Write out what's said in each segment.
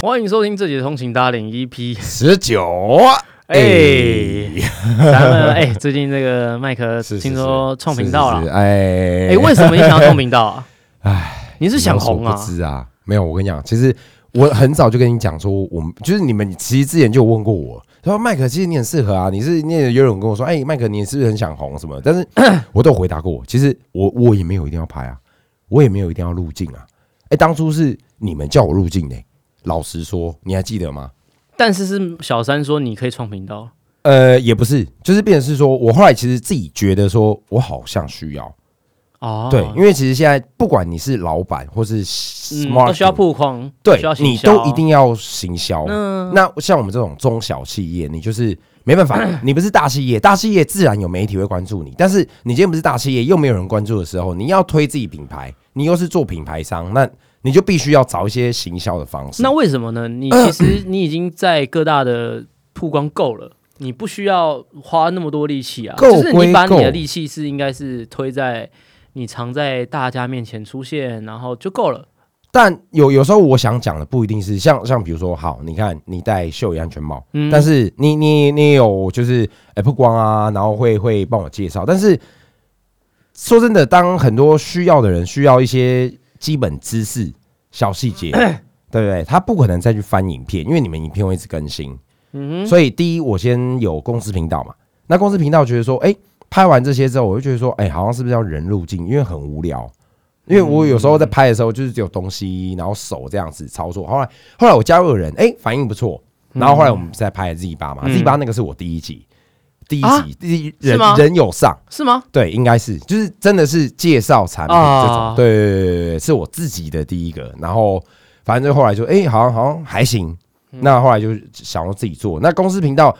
欢迎收听这节通勤搭领 EP。十九，哎，咱们哎，最近这个麦克 听说创频道了，哎。哎，为什么你想要创频道啊？哎，你是想红啊？不知啊？没有，我跟你讲，其实我很早就跟你讲说，我们就是你们其实之前就有问过我，他说麦克，其实你很适合啊，你是你也有人跟我说，哎，麦克，你是不是很想红什么？但是 我都有回答过，其实我我也没有一定要拍啊，我也没有一定要入镜啊。哎，当初是你们叫我入镜的、老实说，你还记得吗？但是是小三说你可以创频道，呃，也不是，就是变成是说我后来其实自己觉得说我好像需要，哦，对，因为其实现在不管你是老板或是嗯，smart，、都需要曝光，对你都一定要行销。嗯，那像我们这种中小企业，你就是没办法，你不是大企业，大企业自然有媒体会关注你，但是你今天不是大企业，又没有人关注的时候，你要推自己品牌，你又是做品牌商，那你就必须要找一些行销的方式。那为什么呢？你其实 你已经在各大的曝光够了，你不需要花那么多力气啊。够就是你把你的力气是应该是推在你常在大家面前出现，然后就够了。但有有时候我想讲的不一定是像像比如说，好，你看你戴秀仪安全帽，嗯但是你你你有就是哎曝光啊，然后会会帮我介绍，但是说真的，当很多需要的人需要一些基本知识、小细节，对不对？他不可能再去翻影片，因为你们影片会一直更新，嗯，所以第一，我先有公司频道嘛，那公司频道觉得说，哎、拍完这些之后，我就觉得说，哎、好像是不是要人入镜，因为很无聊。因为我有时候在拍的时候，就是只有东西，然后手这样子操作。后来，后来我加入了人，哎、反应不错。然后后来我们在拍 Z 八嘛、嗯 z 八那个是我第一集，第一啊集，第一人人有上，是吗？对，应该是，就是真的是介绍产品啊这种，对对对对对，是我自己的第一个。然后反正就后来就，哎、好像好像还行。嗯那后来就想要自己做，那公司频道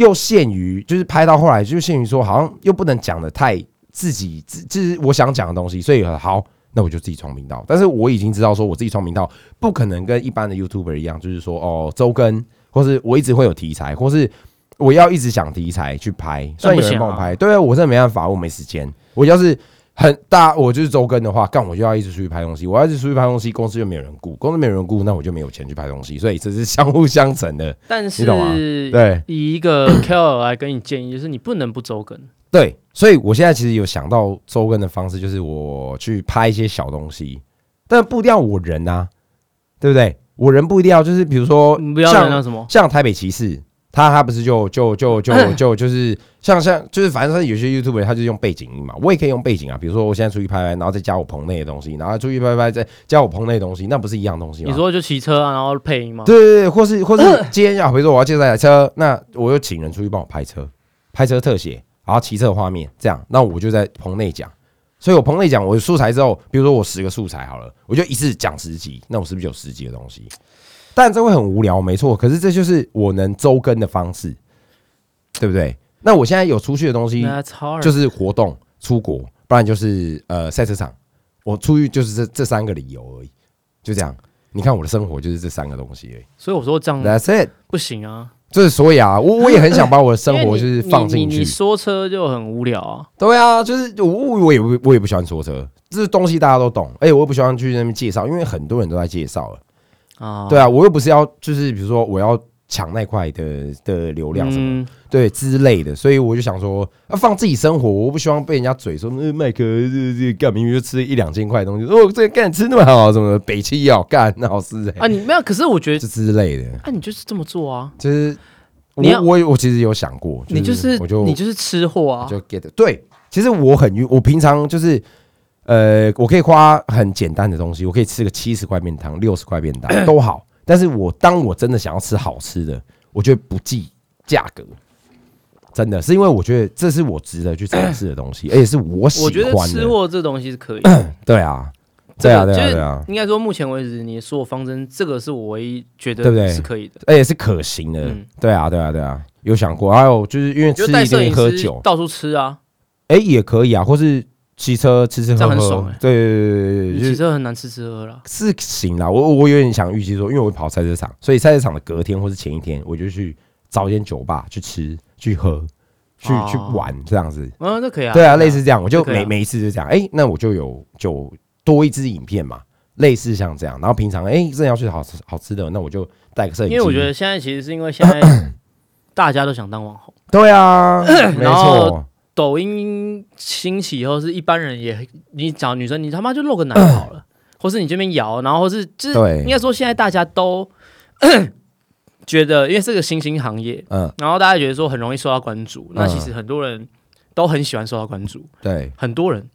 又限于，就是拍到后来就限于说，好像又不能讲的太自己，自就是我想讲的东西，所以好，那我就自己创频道。但是我已经知道说，我自己创频道不可能跟一般的 YouTuber 一样，就是说哦周更，或是我一直会有题材，或是我要一直想题材去拍，虽然有人帮我拍，对啊，我真的没办法，我没时间。我要是很大，我就是周更的话，干我就要一直出去拍东西，我要一直出去拍东西，公司又没有人雇，公司没有人雇，那我就没有钱去拍东西，所以这是相互相成的。但你懂吗是对以一个 KOL 来跟你建议，就是你不能不周更。对，所以我现在其实有想到周更的方式，就是我去拍一些小东西，但不一定要我人啊，对不对？我人不一定要，就是比如说你不要像人那什么，像台北骑士，他他不是就就就就就就是像像就是反正他有些 YouTuber 他就用背景音嘛，我也可以用背景啊，比如说我现在出去拍拍，然后再加我棚内的东西，然后出去拍拍再加我棚内的东西，那不是一样东西吗？你说就骑车啊，然后配音吗？对对对，或是 或是今天要比如说我要介绍台车，那我就请人出去帮我拍车，拍车特写，然后骑车画面这样，那我就在棚内讲。所以我棚内讲我的素材之后，比如说我十个素材好了，我就一次讲十集，那我是不是就有十集的东西？但这会很无聊，没错。可是这就是我能周更的方式，对不对？那我现在有出去的东西，就是活动、出国，不然就是呃赛车场。我出去就是这这三个理由而已，就这样。你看我的生活就是这三个东西而已。所以我说这样 That's it。不行啊，就是所以啊，我我也很 想把我的生活就是放进去。说车就很无聊啊。对啊，就是我我也不我也不喜欢说车，这东西大家都懂，而且我也不喜欢去那边介绍，因为很多人都在介绍了。啊，对啊，我又不是要就是比如说我要抢那块的的流量什么、嗯，对之类的，所以我就想说，要放自己生活，我不希望被人家嘴说，那麦克这这干明明就吃一两千块的东西，哦，这个干吃那么好，什么北汽要干那好啊，你没有，可是我觉得，这之类的，啊，你就是这么做啊，就是你要我我我其实有想过，你就是我就你就是吃货啊，就 get 对，其实我很晕，我平常就是呃，我可以花很简单的东西，我可以吃个七十块面汤、六十块面汤都好，但是我当我真的想要吃好吃的，我就会不计价格。真的是因为我觉得这是我值得去尝试的东西，而且是我喜我觉得吃欢的。货这东西是可以的。对啊，对啊，对啊，对啊，应该说，目前为止，你的所有方针，这个是我唯一觉得对不对是可以的。而且是可行的。嗯对啊，对啊，对啊，有想过。还有就是因为吃一定摄影师喝酒，到处吃啊，哎、也可以啊，或是骑车吃吃这喝喝。样很爽欸对对对对对骑车很难吃吃喝喝啦。是行啦。我我有点想预期说，因为我会跑赛车场，所以赛车场的隔天或是前一天，我就去找一间酒吧去吃、去喝、去、哦去玩这样子。嗯，那可以啊。对啊，类似这样，我就每每一次就这样，哎、那我就有就多一支影片嘛，类似像这样。然后平常哎，真的要去好吃好吃的，那我就带个摄影机。因为我觉得现在其实是因为现在 大家都想当网红，对啊，没错，抖音兴起以后，是一般人也你找女生，你他妈就露个奶好了，或是你这边摇，然后或是就是对。应该说现在大家都 觉得，因为是个新兴行业，嗯，然后大家觉得说很容易受到关注，那其实很多人都很喜欢受到关注，对，很多人，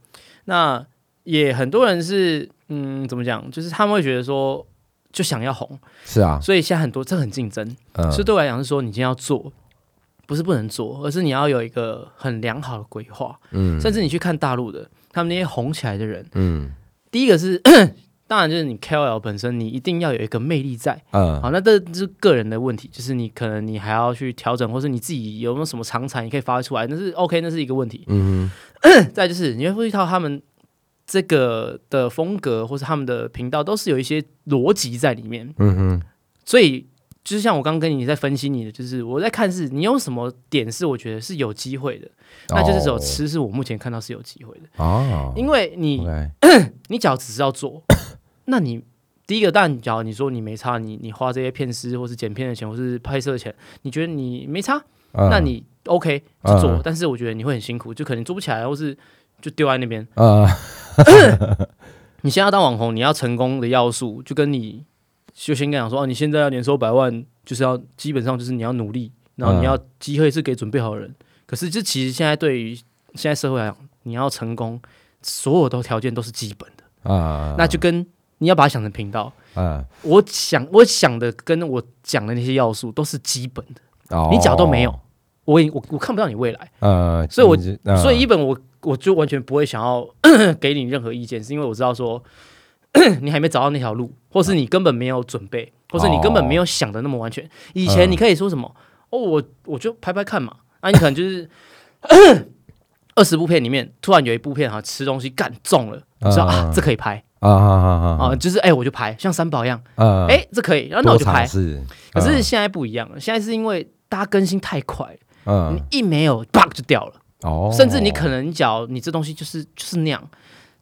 那也很多人是嗯怎么讲，就是他们会觉得说就想要红，是啊，所以现在很多这很竞争，嗯，所以对我来讲是说你今天要做。不是不能做，而是你要有一个很良好的规划。嗯甚至你去看大陆的，他们那些红起来的人，嗯第一个是，当然就是你 KOL 本身，你一定要有一个魅力在。嗯好，那这是个人的问题，就是你可能你还要去调整，或是你自己有没有什么长才，你可以发挥出来，那是 OK，那是一个问题。嗯 再就是你会注意到他们这个的风格，或是他们的频道，都是有一些逻辑在里面。嗯哼，所以就是像我刚刚跟你在分析你的，就是我在看是你有什么点是我觉得是有机会的，那就是只有吃是我目前看到是有机会的，哦，因为你 你只要只是要做，那你第一个，当然，假如你说你没差，你你花这些片师或是剪片的钱，或是拍摄的钱，你觉得你没差，嗯那你 OK 就做，嗯。但是我觉得你会很辛苦，就可能做不起来，或是就丢在那边。呃 你现在要当网红，你要成功的要素，就跟你就先跟你讲说，哦，你现在要年收百万，就是要基本上就是你要努力，然后你要机会是给准备好的人。可是，这其实现在对于现在社会来讲，你要成功，所有的条件都是基本的，啊，那就跟你要把它想成频道。嗯。我想我想的跟我讲的那些要素都是基本的，哦，你假如都没有，我我我看不到你未来，呃，所以我所以一本我我就完全不会想要 给你任何意见，是因为我知道说 你还没找到那条路，或是你根本没有准备，或是你根本没有想的那么完全。以前你可以说什么哦，我我就拍拍看嘛，啊，你可能就是 二十部片里面突然有一部片哈吃东西干中了，你说啊嗯这可以拍。啊啊啊啊，就是哎我就拍，像三宝一样，啊，哎这可以，然后那我就拍。是，可是现在不一样了，现在是因为大家更新太快了，嗯。你一没有，啪就掉了。哦，甚至你可能脚你这东西就是就是那样，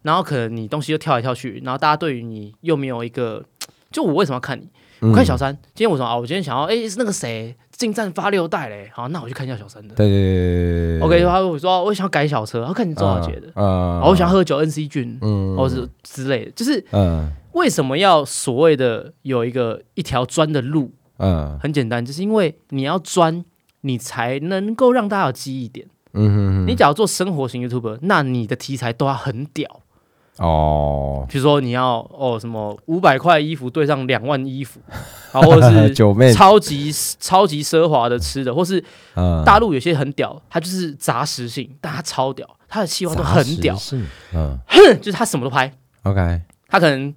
然后可能你东西又跳来跳去，然后大家对于你又没有一个，就我为什么要看你？嗯我看小三，今天我说啊，我今天想要，哎、是那个谁进站发六代嘞，好，那我去看一下小三的。对对对对 OK，他我说我想要改小车，我看你周小姐的，嗯，哦，我想喝酒 NC 菌，嗯或是之类的，就是嗯为什么要所谓的有一个一条砖的路？嗯很简单，就是因为你要钻，你才能够让大家有记忆点。嗯你假如做生活型 YouTuber，那你的题材都要很屌。哦，比如说你要哦什么五百块衣服对上两万衣服，啊，或者是 九妹，超级超级奢华的吃的，或是嗯。大陆有些很屌，它就是杂食性，但它超屌，它的企划都很屌，是嗯。就是它什么都拍，，OK，它可能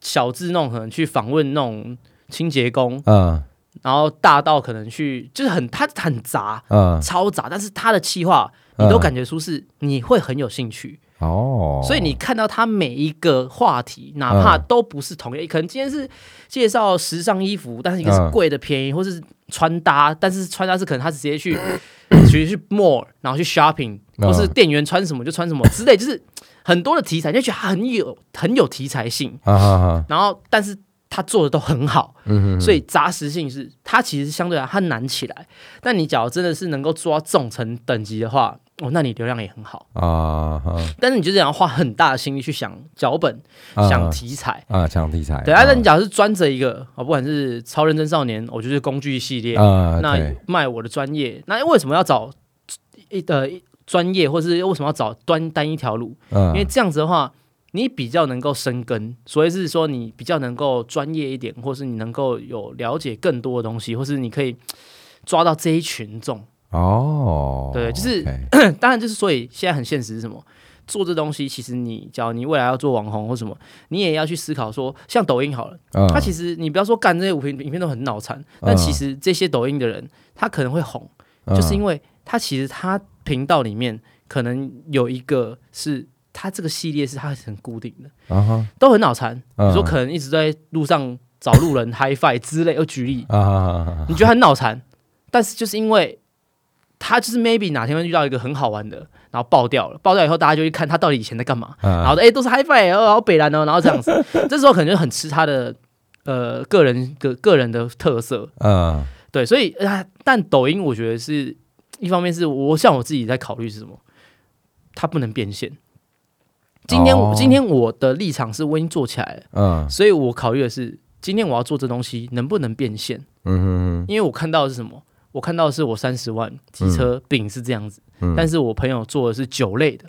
小至那种可能去访问那种清洁工，嗯。然后大到可能去就是很它很杂。嗯，超杂，但是它的企划你都感觉出是你会很有兴趣，哦，所以你看到他每一个话题，哪怕都不是同一，可能今天是介绍时尚衣服，但是一个是嗯贵的便宜，或是穿搭，但是穿搭是可能他直接去 直接去 mall，然后去 shopping，嗯。或是店员穿什么就穿什么之类，就是很多的题材，你就觉得它很有很有题材性，啊然后但是他做的都很好，嗯所以杂食性是他其实相对来它难起来，但你假如真的是能够做到这种层等级的话，哦，那你流量也很好。啊哈，但是你就是要花很大的心力去想脚本、啊想题材。啊想题材，对啊，那你假如是专着一个啊，不管是超认真少年，我就是工具系列，啊，那卖我的专业，那为什么要找一呃专业，或是为什么要找单单一条路？嗯因为这样子的话，你比较能够生根，所以是说你比较能够专业一点，或是你能够有了解更多的东西，或是你可以抓到这一群众。哦，对就是当然，就是 所以现在很现实是什么？做这东西，其实你假如你未来要做网红或什么，你也要去思考说，像抖音好了，嗯。它其实你不要说干这些影片影片都很脑残，但其实这些抖音的人，他可能会红，嗯就是因为他其实他频道里面可能有一个是他这个系列是他很固定的，都很脑残。说可能一直在路上找路人 high five 之类，我举例，你觉得很脑残，但是就是因为他就是 maybe 哪天会遇到一个很好玩的，然后爆掉了，爆掉以后大家就去看他到底以前在干嘛，然嗯后哎、都是 HiFi，然后北蓝哦，然后这样子，这时候可能就很吃他的呃个人个个人的特色，嗯。对，所以啊，但抖音我觉得是一方面是我像我自己在考虑是什么，它不能变现。今天我、哦。今天我的立场是我已经做起来了，嗯。所以我考虑的是今天我要做这东西能不能变现，嗯哼。因为我看到的是什么？我看到的是我三十万机车饼是这样子，嗯。但是我朋友做的是酒类的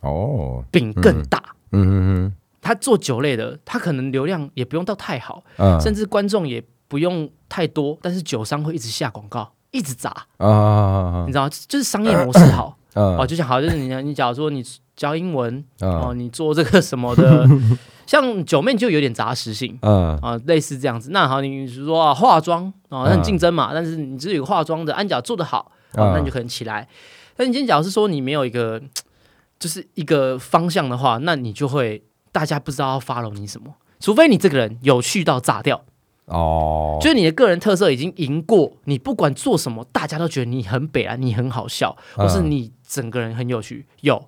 哦，饼更大。嗯。哼他做酒类的，他可能流量也不用到太好，嗯。甚至观众也不用太多，但是酒商会一直下广告，一直砸，啊你知道吗，就是商业模式好。哦，嗯就像好，就是你你假如说你教英文哦，嗯你做这个什么的，像九妹就有点杂食性嗯啊，类似这样子。那好，你是说啊化妆啊，那嗯很竞争嘛，但是你只有化妆的按脚做得好，哦，那你就可能起来。但你今天假如是说你没有一个 就是一个方向的话，那你就会大家不知道要 follow 你什么，除非你这个人有趣到炸掉，哦，就是你的个人特色已经赢过你，不管做什么，大家都觉得你很北啊，你很好笑，或是嗯你整个人很有趣。有，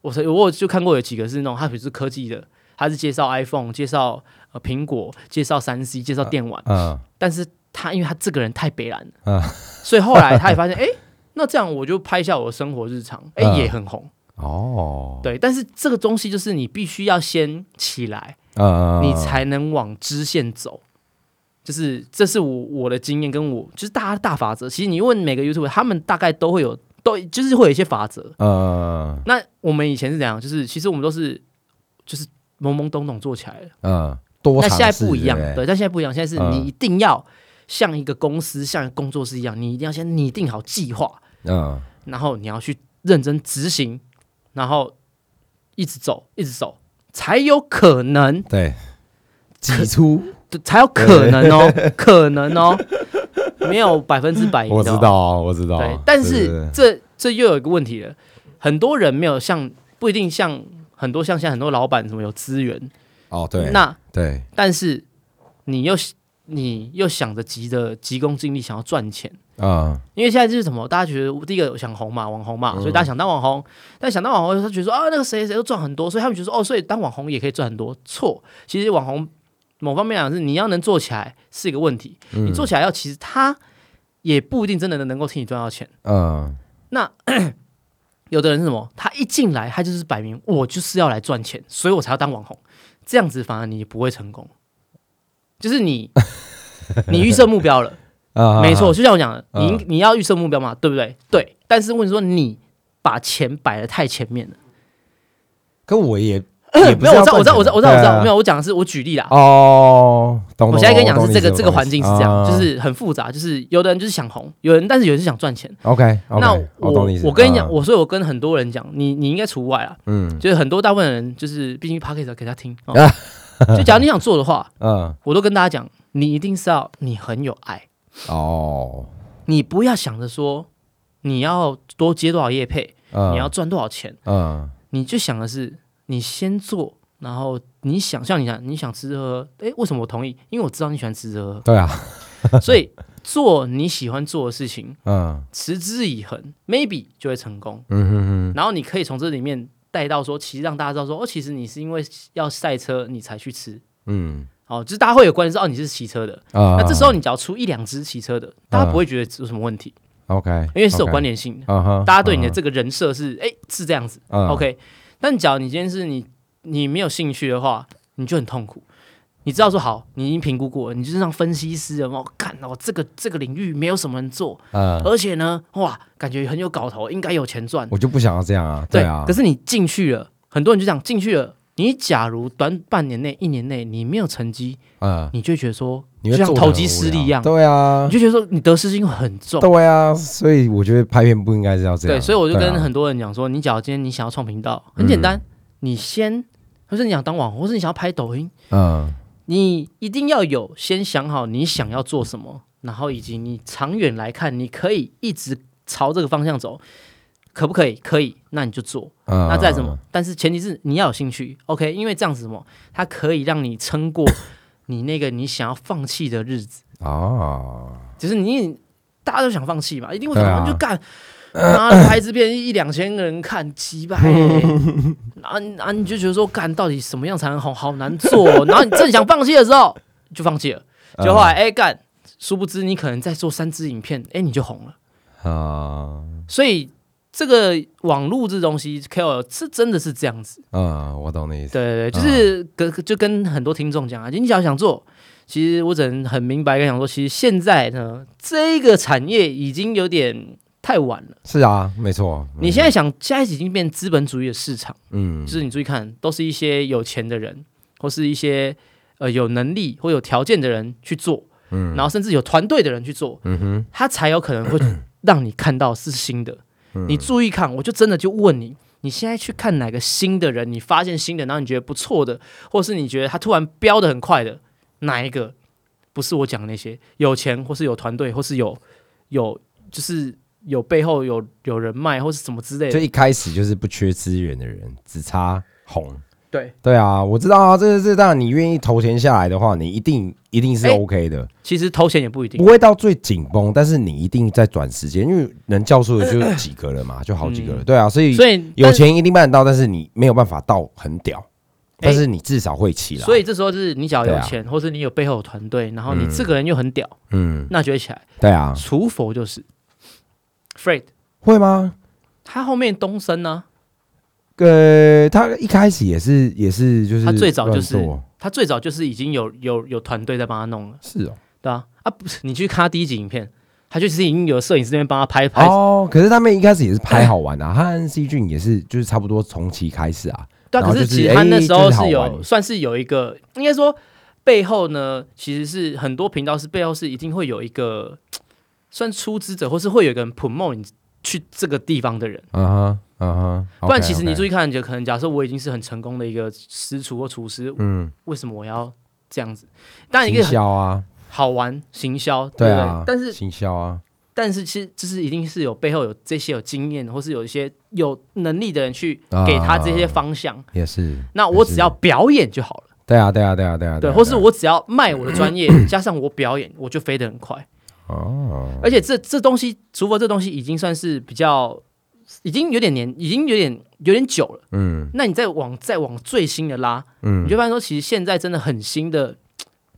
我我我就看过有几个是那种，他比如是科技的，他是介绍 iPhone，介绍呃苹果，介绍三 C，介绍电玩，嗯但是他因为他这个人太北蓝了，嗯所以后来他也发现，哎、那这样我就拍一下我的生活日常，哎、嗯也很红。哦，对，但是这个东西就是你必须要先起来，嗯你才能往支线走。就是这是我我的经验，跟我就是大家大法则。其实你问每个 YouTube，他们大概都会有，都就是会有一些法则。嗯那我们以前是怎样？就是其实我们都是就是懵懵懂懂做起来了。嗯多那现在不一样，对但现在不一样，现在是嗯你一定要像一个公司、像工作室一样，你一定要先拟定好计划，嗯然后你要去认真执行，然后一直走，一直走，才有可能对，挤出才有可能哦，可能哦，没有百分之百 赢的哦。我知道，我知道，对，但是这这又有一个问题了，很多人没有像不一定像很多像现在很多老板什么有资源，哦对，那对，但是你又你又想着急着急功近利想要赚钱。嗯因为现在就是什么，大家觉得第一个想红嘛，网红嘛，所以大家想当网红。但想当网红，他觉得说啊，那个谁谁都赚很多，所以他们觉得说哦，所以当网红也可以赚很多。错，其实网红某方面来讲是你要能做起来是一个问题，你做起来要其实他也不一定真的能够替你赚到钱。嗯那 有的人是什么？他一进来，他就是摆明我就是要来赚钱，所以我才要当网红。这样子反而你不会成功，就是你 你预设目标了。啊没错，，就像我讲的，你嗯你要预设目标嘛，对不对？对。但是问题说你把钱摆的太前面了，可我也没有，我知道，我知道，我知道，我知道，我知道，没有有，我讲的是我举例啦。哦，懂。我现在跟你讲懂是这个这个环境是这样，啊就是很复杂，就是有的人就是想红，有人但是有人是想赚钱。OK，那我我跟你讲，嗯我所以我跟很多人讲，你你应该除外啊，嗯就是很多大部分人就是毕竟 p d c a s t 给他听，哦就假如你想做的话，嗯我都跟大家讲，你一定是要你很有爱，哦你不要想着说你要多接多少业配，嗯你要赚多少钱。嗯你就想的是你先做，然后你想象一下你想吃喝，哎，为什么我同意？因为我知道你喜欢吃喝。对啊，所以做你喜欢做的事情，嗯。持之以恒，maybe 就会成功。嗯哼哼。然后你可以从这里面带到说，其实让大家知道说，哦，其实你是因为要赛车你才去吃。嗯。哦，就是大家会有观念说，哦，你是骑车的，啊。那这时候你只要出一两只骑车的，大家不会觉得有什么问题，OK，因为是有关联性的。大家对你的这个人设是，哎，是这样子，嗯 OK，但假如你今天是你你没有兴趣的话，你就很痛苦。你知道说好，你已经评估过了，你就是让分析师有没有看哦，这个这个领域没有什么人做，嗯，而且呢，哇，感觉很有搞头，应该有钱赚。我就不想要这样啊，对啊可，是你进去了，很多人就这样进去了。你假如短半年内、一年内你没有成绩，嗯，你就觉得说，你会做得就像投机很无失利一样，对啊你，就觉得说你得失心很重。对啊，所以我觉得拍片不应该是要这样，对，所以我就对啊跟很多人讲说，你假如今天你想要创频道，很简单，你先，或是你想当网红，或是你想要拍抖音，嗯你一定要有先想好你想要做什么，然后以及你长远来看，你可以一直朝这个方向走，可不可以？可以，那你就做。嗯，那再什么？但是前提是你要有兴趣，OK？因为这样子什么，它可以让你撑过你那个你想要放弃的日子。哦？就是你大家都想放弃嘛，一定会想就干。然后，拍支片一两千个人看，几百、欸，然后然后你就觉得说，干到底什么样才能红，好难做。然后你正想放弃的时候，就放弃了。就后来，哎、干，殊不知你可能再做三支影片，哎、你就红了。啊，所以这个网络这东西，KOL 是真的是这样子。嗯，我懂你意思。对对对，就是跟、就跟很多听众讲啊，你只要想做，其实我只能很明白跟讲说，其实现在呢，这个产业已经有点太晚了。是啊，没错。你现在想，现在已经变资本主义的市场，嗯就是你注意看，都是一些有钱的人，或是一些呃有能力或有条件的人去做，嗯然后甚至有团队的人去做，嗯哼，他才有可能会 让你看到是新的。你注意看，我就真的就问你，你现在去看哪个新的人，你发现新的，然后你觉得不错的，或是你觉得他突然飙的很快的，哪一个不是我讲的那些有钱，或是有团队，或是有有就是有背后有有人脉，或是什么之类的？就一开始就是不缺资源的人，只差红。对，对啊，我知道啊，这这当然你愿意投钱下来的话，你一定一定是哎 OK 的，其实投钱也不一定。不。会到最紧绷，但是你一定在短时间，因为能教出的就几个了嘛，就好几个了。对啊，所以嗯所以有，钱一定办得到，但是你没有办法到很屌，但是你至少会起来。但所以这时候就是你只要有钱，或是你有背后有团队，然后你嗯这个人又很屌，嗯，那就会起来。对啊，除佛就是。Fred，会吗？他后面东升呢、呃，他一开始也是也是就是他最早就是他最早就是已经有有有团队在帮他弄了，是哦。对啊，啊不是，你去看他第一集影片，他就是已经有摄影师那边帮他拍拍，哦，可是他们一开始也是拍好玩的、啊，他和 C 俊也是就是差不多同期开始啊，对啊，可是是其实他那时候是有、算是有一个，应该说背后呢，其实是很多频道是背后是一定会有一个算出资者，或是会有一个人 promote 你去这个地方的人，嗯哼嗯哼，不然其实你注意，看，就可能假设我已经是很成功的一个师厨或厨师，嗯，为什么我要这样子？当然一个很销啊，好玩行销，对啊，但是行销啊，但是其实就是一定是有背后有这些有经验，或是有一些有能力的人去啊。给他这些方向。也是，那我只要表演就好了，对啊对啊对啊对啊，对，啊或是我只要卖我的专业，加上我表演，我就飞得很快。哦，而且这这东西，除非这东西已经算是比较，已经有点年，已经有点有点久了。嗯那你再往再往最新的拉，嗯你就发现说，其实现在真的很新的，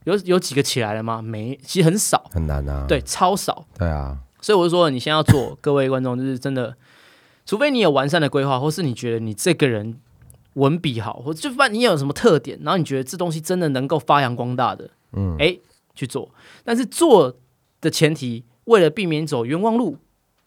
有有几个起来了吗？没，其实很少，很难啊，对，超少。对啊，所以我就说，你先要做，各位观众，就是真的，除非你有完善的规划，或是你觉得你这个人文笔好，或者就不然你有什么特点，然后你觉得这东西真的能够发扬光大的，嗯哎，去做。但是做的前提，为了避免走冤枉路，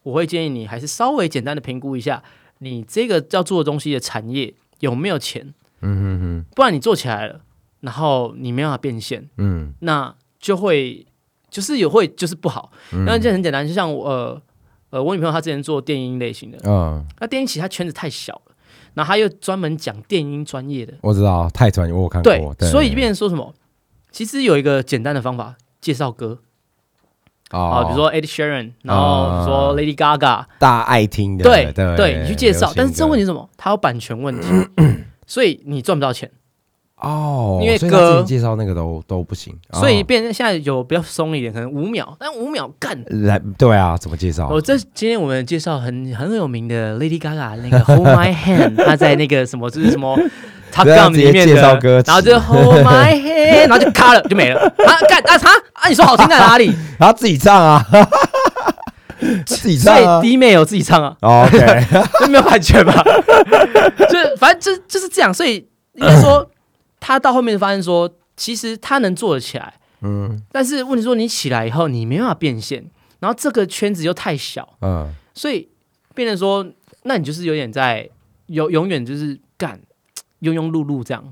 我会建议你还是稍微简单的评估一下，你这个要做的东西的产业有没有钱，嗯哼哼，不然你做起来了，然后你没办法变现，嗯那就会就是也会就是不好。嗯那这很简单，就像我呃呃，我女朋友她之前做电音类型的，嗯，那电音其实她圈子太小了，然后她又专门讲电音专业的，我知道太专业，我有看对过，，对所以变成说什么？其实有一个简单的方法，介绍歌啊，哦比如说 Ed Sheeran，然后说 Lady Gaga，大家爱听的，对对对，你去介绍，但是这问题题是什么？它有版权问题，所以你赚不到钱。哦，因为歌介绍那个都都不行，所以哦变成现在有比较松一点，可能五秒，但五秒干。来对啊，怎么介绍？我这今天我们介绍很很有名的 Lady Gaga 那个 Hold My Hand，她在那个什么就是什么 Gun 直接里面介绍的，歌词然后就 Hold My Hand，然后就卡了就没了。啊干啊他啊你说好听在哪里？他自己唱啊，自己唱啊所以。弟妹有自己唱啊，哦 OK，这没有版权吧？就反正就就是这样，所以应该说 他到后面发现说，其实他能做得起来，嗯但是问题说你起来以后你没办法变现，然后这个圈子又太小，嗯，所以变成说，那你就是有点在永永远就是干庸庸碌碌这样。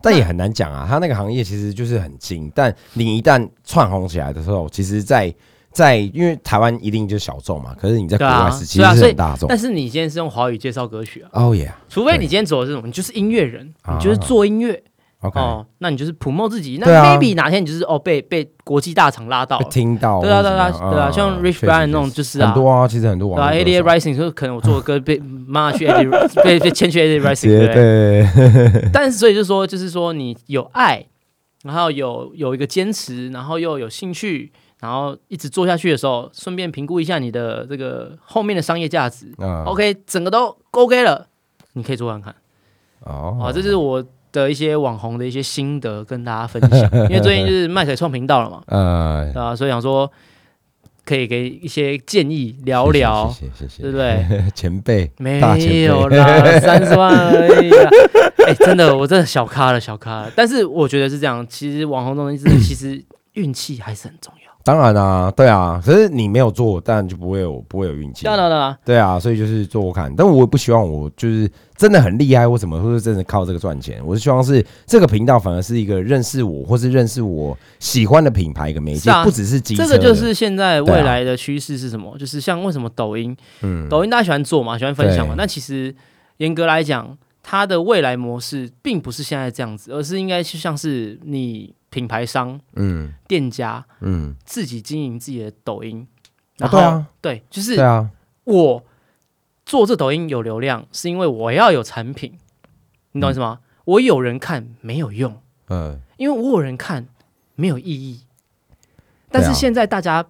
但也很难讲啊。他那个行业其实就是很精，但你一旦窜红起来的时候，其实在，在因为台湾一定就是小众嘛，可是你在国外是其实是对啊所以很大众。但是你今天是用华语介绍歌曲啊，哦耶除非你今天走的这种，你就是音乐人，啊你就是做音乐，OK，哦，那你就是 promote 自己。那对啊 maybe 哪天你就是哦被被国际大厂拉到被了，听到，对啊对啊对啊像 Rich Brian 那种就是啊很多啊，其实很多对吧网络歌？ADA 手 Rising 说可能我做的歌被妈去 ADA 被被签去 ADA 直 Rising 接对不对？对，但是所以就说，就是说你有爱，然后有有一个坚持，然后又有兴趣，然然后一直做下去的时候，顺便评估一下你的这个后面的商业价值。嗯 OK，整个都 OK 了，你可以做看看。哦啊，这就是我的一些网红的一些心得跟大家分享。因为最近就是麦可创频道了嘛，呃对吧？所以想说可以给一些建议聊聊，谢谢谢谢对不对？前辈没有啦，三十万而已啦。哎、真的，我真的小咖了，小咖了。但是我觉得是这样，其实网红这种东西，其实运气还是很重要。当然啊，对啊，可是你没有做，当然就不会有不会有运气当。然了，对啊，所以就是做我看，但我也不希望我就是真的很厉害或什么，或者真的靠这个赚钱。我是希望是这个频道反而是一个认识我或是认识我喜欢的品牌一个媒介，不只是机车的。这个就是现在未来的趋势是什么？就是像为什么抖音，嗯抖音大家喜欢做嘛，喜欢分享嘛。对那其实严格来讲，它的未来模式并不是现在这样子，而是应该就像是你品牌商、嗯店家嗯自己经营自己的抖音。啊然后、对啊对，就是对啊我做这抖音有流量，是因为我要有产品，你懂我意思吗？我有人看没有用，嗯因为我有人看没有意义。但是现在大家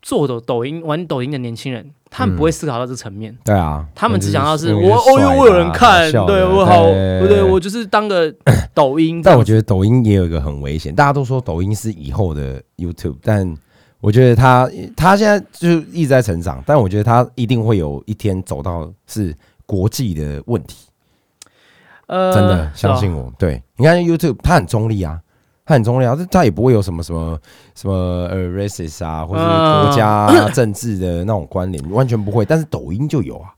做的抖音、玩抖音的年轻人，他们不会思考到这层面，对啊，他们只想到是那我哦哟，我有人看，对我好，对。对我就是当个 抖音。但我觉得抖音也有一个很危险，大家都说抖音是以后的 YouTube，但我觉得他他现在就一直在成长，但我觉得他一定会有一天走到是国际的问题，呃真的相信我。对，你看 YouTube 它很中立啊，它很中立啊，这它也不会有什么什么什么呃 racist 啊，或者是国家啊、政治的那种关联，完全不会。但是抖音就有啊，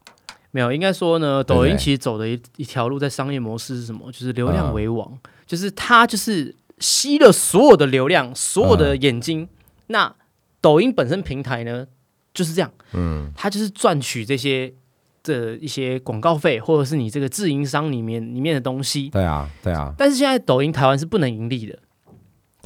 没有，应该说呢，抖音其实走的一一条路在商业模式是什么？就是流量嗯为王，就是它就是吸了所有的流量，所有的眼睛。那抖音本身平台呢就是这样，嗯它就是赚取这些的一些广告费，或者是你这个自营商里面里面的东西。对啊，对啊，但是现在抖音台湾是不能盈利的，对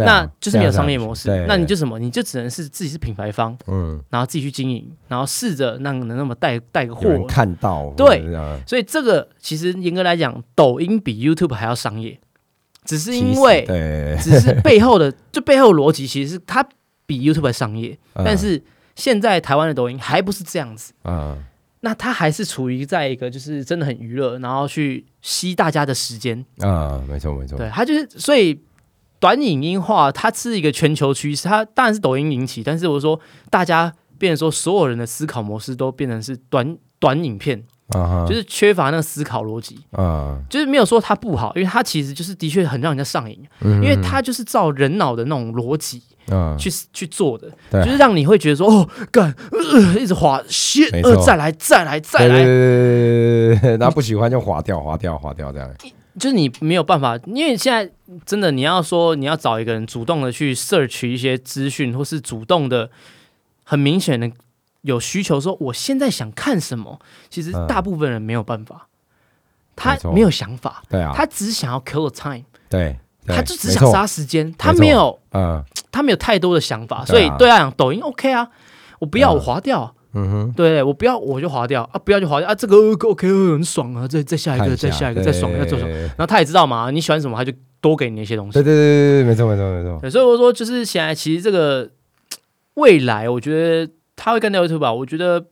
啊那就是没有商业模式那你就什么？你就只能是自己是品牌方，嗯，然后自己去经营，然后试着让能那么带带个货。看到，对所以这个其实严格来讲，抖音比 YouTube 还要商业，只是因为对，只是背后的 就背后逻辑其实是它比 YouTube 还商业，嗯。但是现在台湾的抖音还不是这样子。嗯。那它还是处于在一个就是真的很娱乐，然后去吸大家的时间，啊，没错没错，对，它就是所以短影音化它是一个全球趋势，它当然是抖音引起，但是我说大家变成说所有人的思考模式都变成是短短影片，啊哈，就是缺乏那个思考逻辑，啊，就是没有说它不好，因为它其实就是的确很让人家上瘾，因因为它就是照人脑的那种逻辑嗯去去做的，就是让你会觉得说哦干、呃，一直滑呃再来再来再来。对对，对对对对，然后不喜欢就划掉划掉划掉这样，就是你没有办法，因为现在真的你要说你要找一个人主动的去 search 一些资讯，或是主动的很明显的有需求说我现在想看什么，其实嗯。大部分人没有办法，他没有想法，对啊，他只想要 kill the time，对，对他就只想杀时间，他没有嗯。他没有太多的想法，所以对他讲抖音 OK 啊，我不要嗯。我划掉。嗯哼，对，我不要我就划掉啊，不要就划掉啊，这个呃 OK 呃很爽啊，再再下一个，再下一个，再爽，再做爽。对然后他也知道嘛，你喜欢什么，他就多给你一些东西。对对对对，没错没错没错，对，所以我说就是现在其实这个未来，我觉得他会干掉 YouTube 吧，我觉得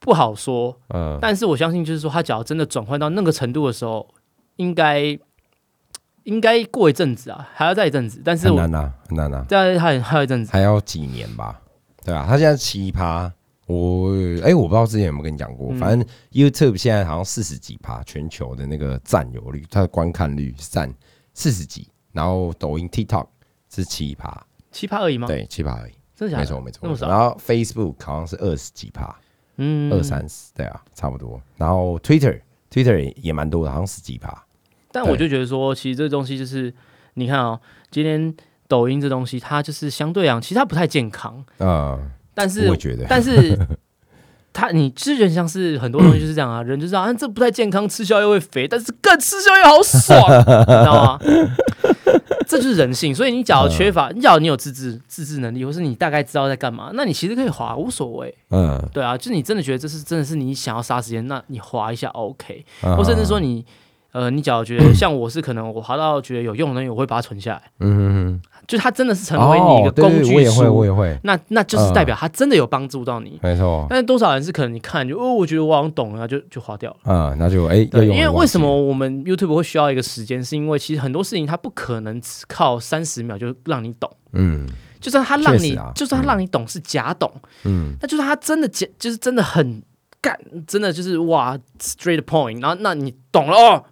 不好说，嗯，但是我相信就是说他只要真的转换到那个程度的时候，应该应该过一阵子啊，还要再一阵子，但是我很难呐很难呐，再还还有一阵子，还要几年吧，对啊，他现在七趴。我哎、我不知道之前有没有跟你讲过，嗯反正 YouTube 现在好像四十几趴，全球的那个占有率，它的观看率是占四十几，然后抖音 TikTok 是七趴，七趴而已吗？，对，七趴而已，真的假的？没错没错然后 Facebook 好像是二十几趴，嗯二三十，对啊，差不多。然后 Twitter Twitter 也也蛮多的，好像十几趴。但我就觉得说，其实这东西就是你看哦，今天抖音这东西，它就是相对讲，其实它不太健康，嗯，但是我觉得，但是 他你之前像是很多东西就是这样啊，人就知道啊这不太健康，吃宵夜会肥，但是更吃宵夜好爽，你知道吗？这就是人性，所以你假如缺乏，你假如你有自制自制能力，或是你大概知道在干嘛，那你其实可以滑，无所谓。嗯，对啊，就是你真的觉得这是真的是你想要杀时间，那你滑一下 OK，嗯或甚至说你呃，你只要觉得像我是可能我滑到觉得有用的东西，我会把它存下来，嗯嗯就它真的是嗯，成为你一个工具对我也会，我，也会，那那就是代表它真的有帮助到你。没错，但是多少人是可能你看就哦，我觉得我好像懂了，就就划掉了。嗯，那就哎，对，因为为什么我们 YouTube 会需要一个时间？是因为其实很多事情它不可能只靠三十秒就让你懂，嗯。就算它让你，啊。就算它让你懂是假懂，嗯。那就算它真的假，就是真的很干，真的就是哇 straight point，然后那你懂了哦，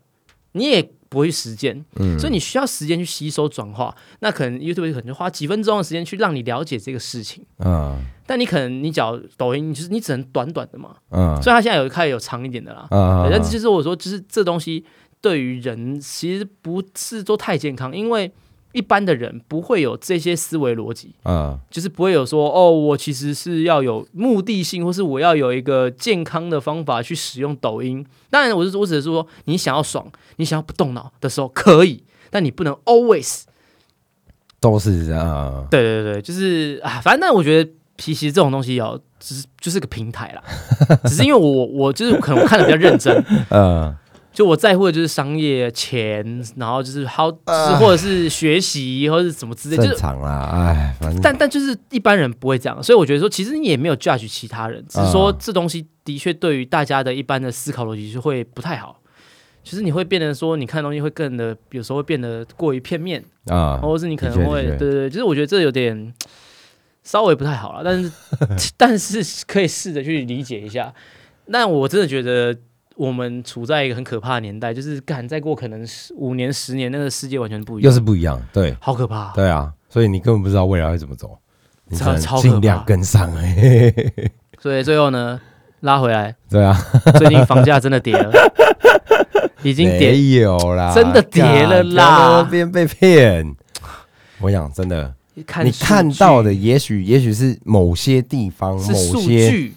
你也不会去实践，嗯，所以你需要时间去吸收转化。那可能 YouTube 可能就花几分钟的时间去让你了解这个事情，嗯。但你可能你找抖音，你就是你只能短短的嘛，嗯。所以它现在有开始有长一点的啦。嗯，对但是就是我说，就是这东西对于人其实不是都太健康，因为一般的人不会有这些思维逻辑，嗯就是不会有说哦，我其实是要有目的性，或是我要有一个健康的方法去使用抖音。当然，我是我只是说，你想要爽，你想要不动脑的时候可以，但你不能 always。都是这样，对对对，就是啊，反正但我觉得。其实这种东西要，只是就是个平台啦，只是因为我我就是可能我看的比较认真，嗯就我在乎的就是商业钱，然后就是好，就是或者是学习或者是什么之类，就是正常啦，哎，反正。但但就是一般人不会这样，所以我觉得说，其实你也没有 judge 其他人，只是说啊这东西的确对于大家的一般的思考逻辑就会不太好，就是你会变得说，你看东西会更的，有时候会变得过于片面，啊，或者是你可能会，对对，就是我觉得这有点稍微不太好了，但是 但是可以试着去理解一下。那我真的觉得我们处在一个很可怕的年代，就是敢再过可能十五年、十年，那个世界完全不一样。又，是不一样，对。好可怕。对啊，所以你根本不知道未来会怎么走，你只能超超尽量跟上，嘿嘿嘿嘿所以最后呢，拉回来，对啊，最近房价真的跌了，已经跌，没有啦，真的跌了啦。干不要在那边被骗。我想真的，你看你看到的也许也许是某些地方某些据，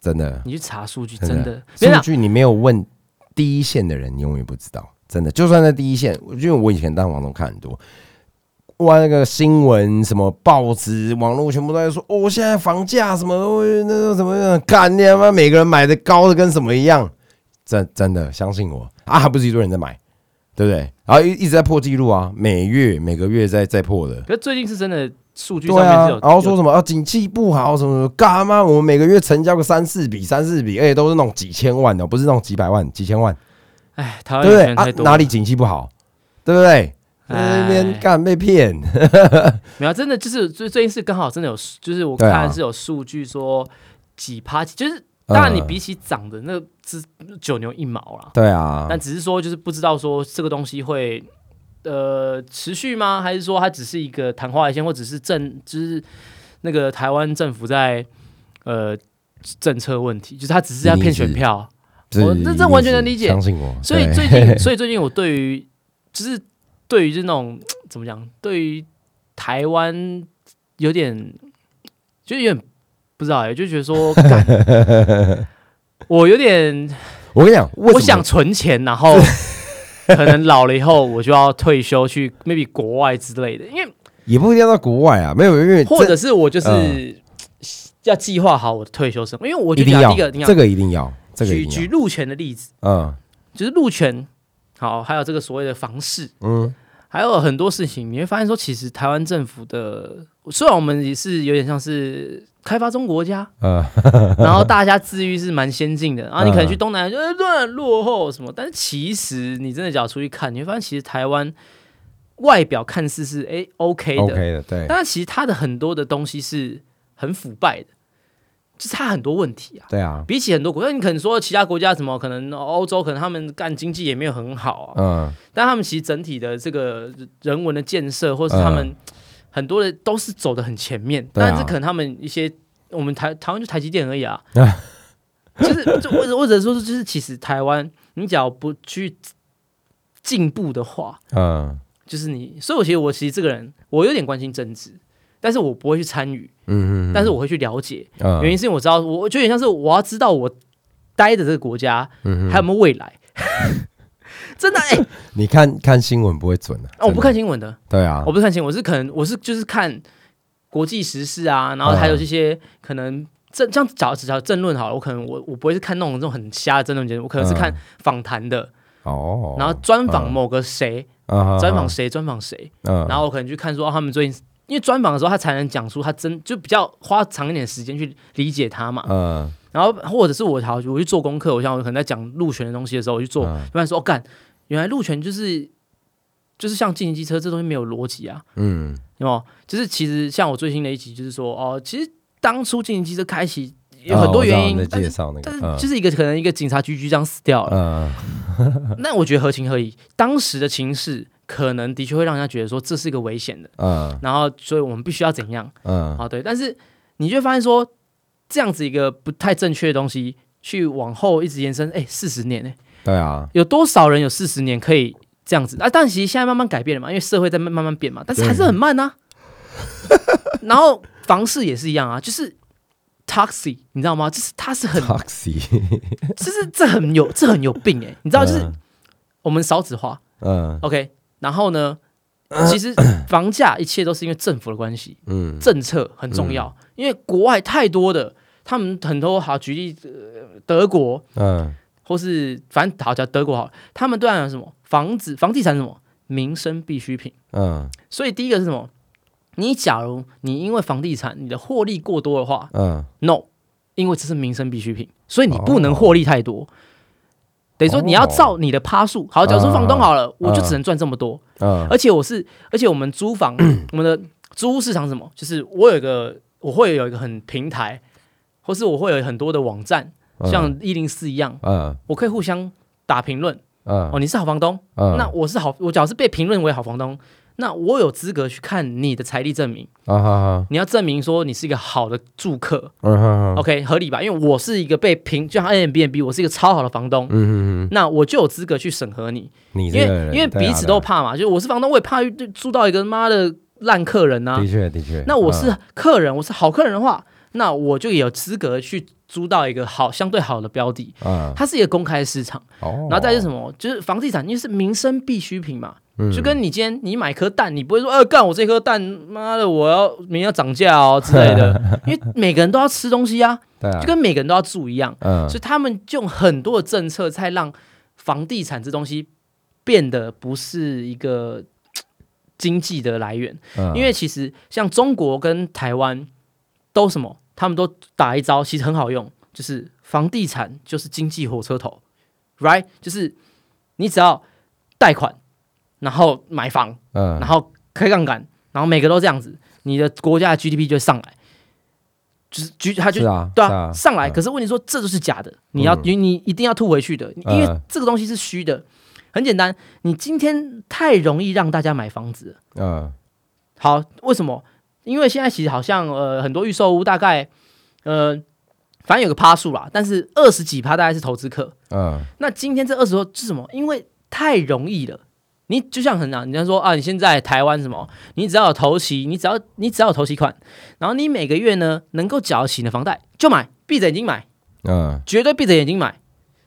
真的你去查数据，真真的，数据，你没有问第一线的人，你永远不知道。真的，就算在第一线，因为我以前当网中看很多，哇，那个新闻什么报纸、网络全部都在说，哦，现在房价什么那个什么干你他妈，每个人买的高的跟什么一样。真真的相信我啊，还不是一堆人在买，对不对？然后一一直在破纪录啊，每月每个月在在破的。可是最近是真的数据上面是有，，然后说什么啊，景气不好什么什么，干嘛？我们每个月成交个三四笔、三四笔，而且都是那种几千万的，不是那种几百万、几千万，哎，台湾对不对？啊有钱太，多，哪里景气不好？对不对？在那边哎干被骗，没有，真的就是最最近是刚好真的有，就是我看是有数据说几趴，就是当然你嗯比起涨的那只九牛一毛啦，对啊，但只是说就是不知道说这个东西会呃持续吗？还是说它只是一个昙花一现，或只是政就是那个台湾政府在呃政策问题，就是他只是要骗选票。我这这完全能理解相信我。所以最近，所以最近我对于就是对于这种怎么讲，对于台湾有点就有点不知道哎、就觉得说，我有点我跟你讲，我想存钱，然后 可能老了以后我就要退休去 maybe 国外之类的，因为也不一定要到国外啊，没有，因为或者是我就是嗯。要计划好我的退休生活，因为我就这一定要讲第一个，这个一定要，这个举举路权的例子，嗯。就是路权，好，还有这个所谓的房市。嗯。还有很多事情，你会发现说，其实台湾政府的，虽然我们也是有点像是开发中国家，呃，然后大家自愈是蛮先进的，然后你可能嗯去东南亚就呃乱落后什么，但是其实你真的只要出去看，你会发现其实台湾外表看似是哎 OK 的。OK 的，对，但是其实它的很多的东西是很腐败的，就是它很多问题啊。对啊，比起很多国家，你可能说其他国家什么，可能欧洲可能他们干经济也没有很好啊，嗯。但他们其实整体的这个人文的建设，或是他们很多的都是走的很前面，啊。但是可能他们一些我们台台湾就台积电而已啊，就是就或者或者说是就是其实台湾你只要不去进步的话，嗯。就是你，所以我其实我其实这个人我有点关心政治，但是我不会去参与，嗯嗯，但是我会去了解，嗯。原因是因为我知道我就有点像是我要知道我待的这个国家嗯。还有没有未来。真的哎、你看看新闻不会准的，哦我不看，新闻的，对啊。我，不是看新闻，我是可能我是就是看国际时事啊，然后还有这些可能政这样找只找政论好了，我可能我我不会是看那种这种很瞎的政论节目，我可能是看访谈的，哦，然后专访某个谁，嗯专访，谁，专访谁，嗯。然后我可能去看说、哦他们最近，因为专访的时候他才能讲出他真就比较花长一点时间去理解他嘛。嗯。然后或者是我好，我去做功课，我想我可能在讲入选的东西的时候，我去做，嗯。突然说哦干，原来路权就是就是像进行机车这东西没有逻辑啊，嗯。有没有？就是其实像我最新的一集就是说哦，其实当初进行机车开启有很多原因，在但是介绍那个，但是就是一个可能一个警察局局长死掉了，嗯。那我觉得合情合理。当时的情势可能的确会让人家觉得说这是一个危险的，嗯。然后所以我们必须要怎样。嗯。啊？对，但是你就会发现说这样子一个不太正确的东西，去往后一直延伸，哎，四十年哎，对啊，有多少人有四十年可以这样子？啊？但其实现在慢慢改变了嘛，因为社会在慢慢慢变嘛，但是还是很慢啊、然后房市也是一样啊，就是 taxi，你知道吗？就是它是很，taxi，就是这很有这很有病哎、你知道，就是嗯。我们少子化嗯，OK，然后呢，其实房价一切都是因为政府的关系，嗯。政策很重要，因为国外太多的，他们很多好举例，呃，德国嗯或是反正好叫德国好了，他们对岸有什么房子、房地产什么民生必需品，嗯。所以第一个是什么？你假如你因为房地产你的获利过多的话嗯，no，因为这是民生必需品，所以你不能获利太多。等于说哦你要照你的趴数，好，假如说房东好了，我就只能赚这么多，嗯。而且我是，而且我们租房，我们的租屋市场是什么？就是我有一个，我会有一个很平台，或是我会有很多的网站，像一零四一样，嗯。我可以互相打评论。嗯。哦，你是好房东，嗯，那我是好，我只要是被评论为好房东，那我有资格去看你的财力证明。啊哈哈，你要证明说你是一个好的住客嗯哼哼，，OK，合理吧？因为我是一个被评，就像 A B N B，我是一个超好的房东，嗯嗯嗯，那我就有资格去审核你，因你因为因为彼此都怕嘛，就是我是房东，我也怕遇住到一个妈的烂客人呐、的确的确，那我是嗯。客人，我是好客人的话，那我就有资格去租到一个好相对好的标的，嗯它是一个公开市场。哦，然后再是什么？就是房地产，因为是民生必需品嘛，嗯就跟你今天你买颗蛋，你不会说，呃，干我这颗蛋，妈的，我要明天要涨价哦之类的，因为每个人都要吃东西啊，对啊就，跟每个人都要住一样，嗯所以他们就用很多的政策，才让房地产这东西变得不是一个嘖经济的来源。嗯因为其实像中国跟台湾都什么，他们都打一招，其实很好用，就是房地产就是经济火车头，right？就是你只要贷款，然后买房，嗯然后开杠杆，然后每个都这样子，你的国家的 GDP 就会上来，就是就是啊对是啊上来。嗯可是问题说这都是假的，你要嗯你你一定要吐回去的，因为嗯这个东西是虚的。很简单，你今天太容易让大家买房子了。嗯好，为什么？因为现在其实好像呃很多预售屋大概呃反正有个趴数啦，但是二十几趴大概是投资客。嗯那今天这二十多是什么？因为太容易了。你就像很啊，人家说啊，你现在台湾什么？你只要有头期，你只要你只要有头期款，然后你每个月呢能够缴得起你的房贷，就买，闭着眼睛买，嗯绝对闭着眼睛买。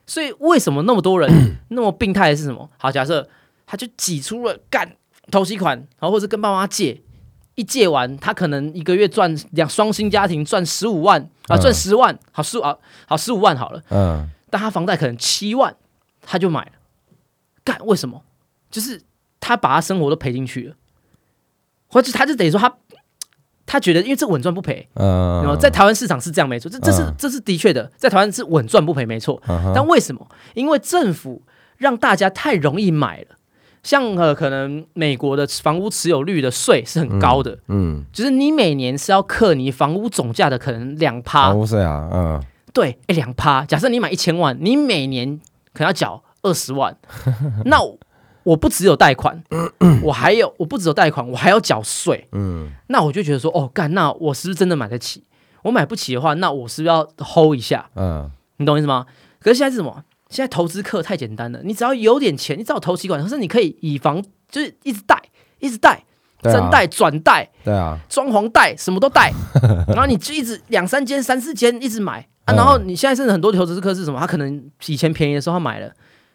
所以为什么那么多人 那么病态的是什么？好，假设他就挤出了干头期款，然后或者跟爸妈借，一借完他可能一个月赚两双薪家庭赚十五万啊，嗯赚十万，好十五啊，好十五万好了。嗯但他房贷可能七万，他就买了。干为什么？就是他把他生活都赔进去了，或者他就等于说他他觉得因为这稳赚不赔，嗯，然后在台湾市场是这样没错，这这是嗯这是的确的，在台湾是稳赚不赔没错。嗯但为什么？因为政府让大家太容易买了。像呃，可能美国的房屋持有率的税是很高的，嗯，就是你每年是要克你房屋总价的可能两趴，房屋税啊，嗯对，哎，两趴。假设你买一千万，你每年可能要缴二十万，那我我不只有贷款，我还有我不只有贷款，我还要缴税。嗯那我就觉得说，哦，干，那我是不是真的买得起？我买不起的话，那我是不是要 hold 一下？嗯你懂我意思吗？可是现在是什么？现在投资客太简单了，你只要有点钱，你只要投期款，可是你可以以房就是一直贷，一直贷，真贷、转贷、对啊，装潢贷，什么都贷，然后你就一直两三间、三四间一直买啊，嗯。然后你现在甚至很多投资客是什么？他可能以前便宜的时候他买了，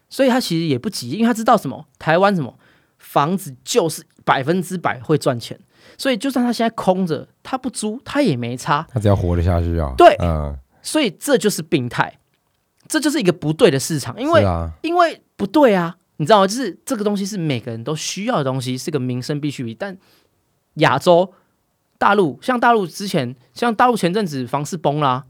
所以他其实也不急，因为他知道什么，台湾什么房子就是百分之百会赚钱，所以就算他现在空着，他不租他也没差，他只要活得下去啊，对嗯，所以这就是病态，这就是一个不对的市场，因为、啊，因为不对啊，你知道吗？就是这个东西是每个人都需要的东西，是个民生必需品。但亚洲、大陆，像大陆之前，像大陆前阵子房市崩啦，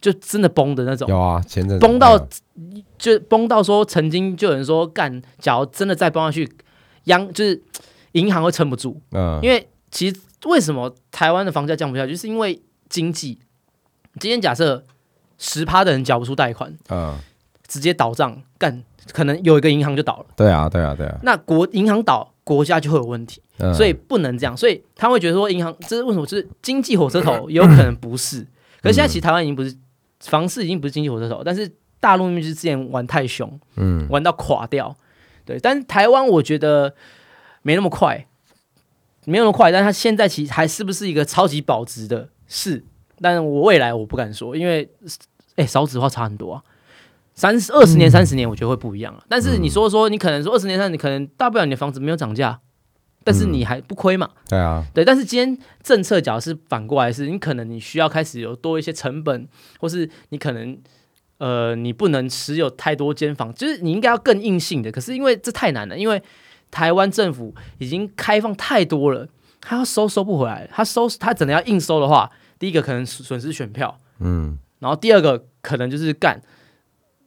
就真的崩的那种，有啊，前阵子崩到嗯就崩到说，曾经就有人说，干，假如真的再崩下去，央就是银行会撑不住，嗯，因为其实为什么台湾的房价降不下去，就是因为经济。今天假设十趴的人缴不出贷款，嗯，直接倒账，干，可能有一个银行就倒了。对啊，对啊，对啊，那国银行倒，国家就会有问题，嗯所以不能这样。所以他会觉得说，银行这是为什么？就是经济火车头，有可能不是。可是现在其实台湾已经不是房市，已经不是经济火车头，但是大陆因为就是之前玩太凶，嗯，玩到垮掉。对，但是台湾我觉得没那么快，没那么快。但它现在其实还是不是一个超级保值的？是，但是我未来我不敢说，因为哎，少子化差很多啊。三十二十年、三十年，我觉得会不一样啊。但是你说说，你可能说二十年、三十年，可能大不了你的房子没有涨价，但是你还不亏嘛？对啊，对，但是今天政策角是反过来是，你可能你需要开始有多一些成本，或是你可能呃你不能持有太多间房，就是你应该要更硬性的。可是因为这太难了，因为台湾政府已经开放太多了，他要收收不回来，他收他真的要硬收的话，第一个可能损失选票，嗯，然后第二个可能就是干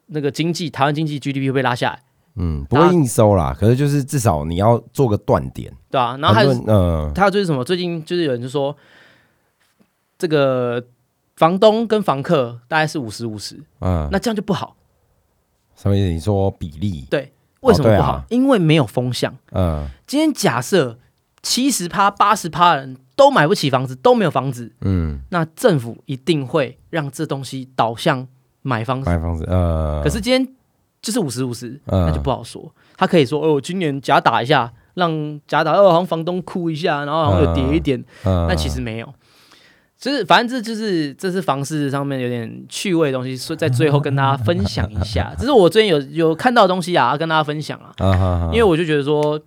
那个经济，台湾经济 GDP 会被拉下来，嗯，不会硬收啦，可是就是至少你要做个断点。对啊、然后还有嗯还有就是什么？最近就是有人就说，这个房东跟房客大概是五十五十，嗯，那这样就不好。什么意思？你说比例？对，为什么不好？因为没有风向。嗯今天假设七十趴、八十趴的人都买不起房子，都没有房子，嗯，那政府一定会让这东西导向买方。买房子，呃，可是今天就是五十五十，嗯那就不好说。他可以说：“哦，我今年假打一下，让假打，哦，好像房东哭一下，然后好像有跌一点。嗯，但其实没有，就是反正这就是这是房市上面有点趣味的东西，所以在最后跟大家分享一下。这是我最近有有看到的东西啊，跟大家分享啊。因为我就觉得说，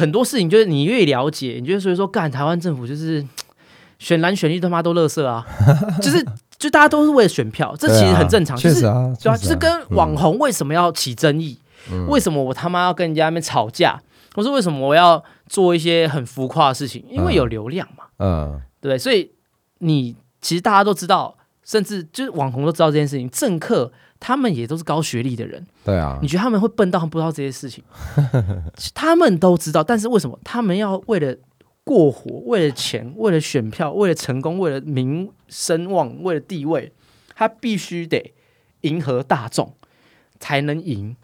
很多事情就是你越了解，你就所以说，干台湾政府就是 选蓝选绿他妈都乐色啊，就是就大家都是为了选票，这其实很正常，就是啊，就是跟网红为什么要起争议，为什么我他妈要跟人家那边吵架，或是为什么我要做一些很浮夸的事情，因为有流量嘛，嗯。对？所以你其实大家都知道，甚至就是网红都知道这件事情，政客他们也都是高学历的人，对啊你，觉得他们会笨到他们不知道这些事情？他们都知道，但是为什么他们要为了过活、为了钱、为了选票、为了成功、为了名声望、为了地位，他必须得迎合大众才能赢？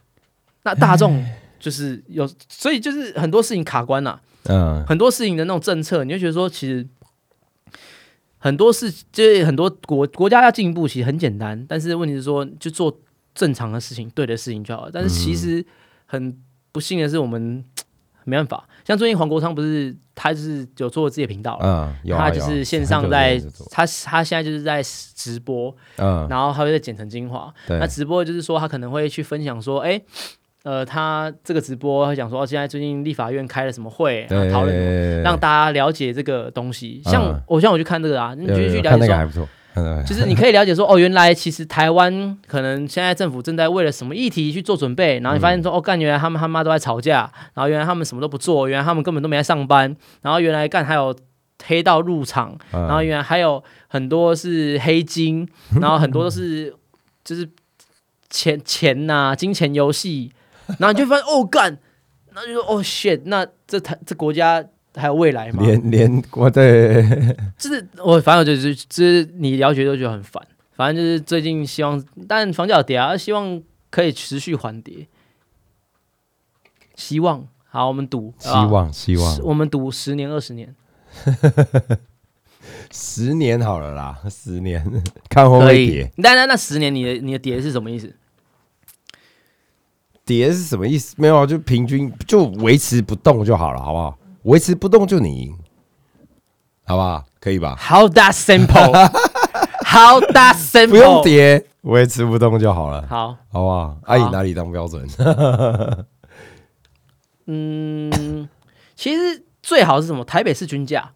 那大众 就是有，所以就是很多事情卡关呐、嗯很多事情的那种政策，你就觉得说，其实很多事就是很多国国家要进步，其实很简单，但是问题是说，就做正常的事情，对的事情就好了。但是其实很不幸的是，我们没办法。像最近黄国昌不是他就是有做自己的频道了，嗯，有啊他就是线上在他他现在就是在直播，嗯，然后他会在剪成精华。那直播就是说，他可能会去分享说，哎、呃，他这个直播会讲说，哦，现在最近立法院开了什么会，然后讨论让大家了解这个东西。像嗯。我像我去看这个啊，你就去了解说，看那个还不错，嗯就是你可以了解说，哦，原来其实台湾可能现在政府正在为了什么议题去做准备，然后你发现说，哦，干，原来他们他妈都在吵架，然后原来他们什么都不做，原来他们根本都没在上班，然后原来干还有黑道入场，嗯。然后原来还有很多是黑金，然后很多都是 就是钱钱呐、金钱游戏，然后你就发现哦干，然后就说哦 shit，那这台这国家还有未来吗？连连我 对，就是我反正就是就是你了解都觉得很烦，反正就是最近希望，但房价有跌啊，希望可以持续缓跌，希望好，我们赌希望希望我们赌十年二十年 十年好了啦，十年 看会不可以会跌，。但那那十年你的你的跌是什么意思？跌是什么意思？没有啊，就平均就维持不动就好了，好不好？维持不动就你赢，好不好？可以吧？How that simple? How that simple? 不用。跌，维持不动就好了，好，好不好？阿姨哪里当标准？嗯，其实最好是什么？台北市均价，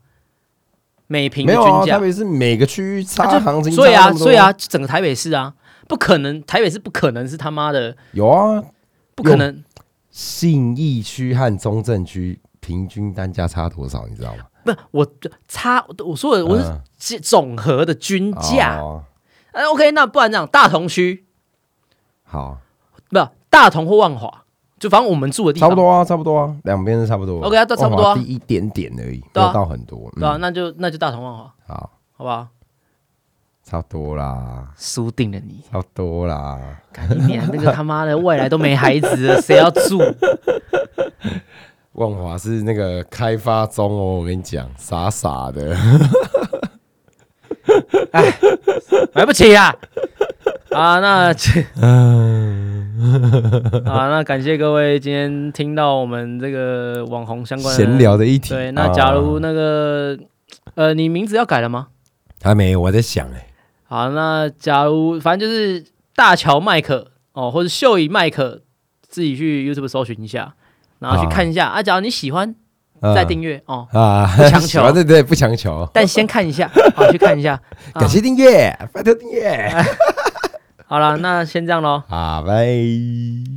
每平没有啊，的均价特，别是每个区域差行情差所以啊，所以啊，整个台北市啊，不可能，台北市不可能是他妈的，有啊，不可能，信义区和中正区平均单价差多少？你知道吗？不，我差我说的我嗯是总和的均价。哦哎，OK，那不然这样，大同区好，不大同或万华，就反正我们住的地方，差不多啊，差不多啊，两边是差不多。OK 啊都差不多啊低一点点而已，没对啊有到很多。对啊，嗯，那就那就大同万华，好，好不好？差不多啦，输定了你，差不多啦。看你娘那个他妈的未来都没孩子了，谁要住？万华是那个开发中哦，我跟你讲，傻傻的。买不起啊！啊，那 啊，那感谢各位今天听到我们这个网红相关的闲。聊的一题。对，那假如啊那个呃，你名字要改了吗？还没，我在想哎，好，那假如反正就是大乔麦克哦，或者秀仪麦克，自己去 YouTube 搜寻一下，然后去看一下啊。假如你喜欢，嗯再订阅哦，啊，不强求对对，不强求。但先看一下，好去看一下。啊 感谢订阅，拜托订阅。好了，那先这样喽。好，拜。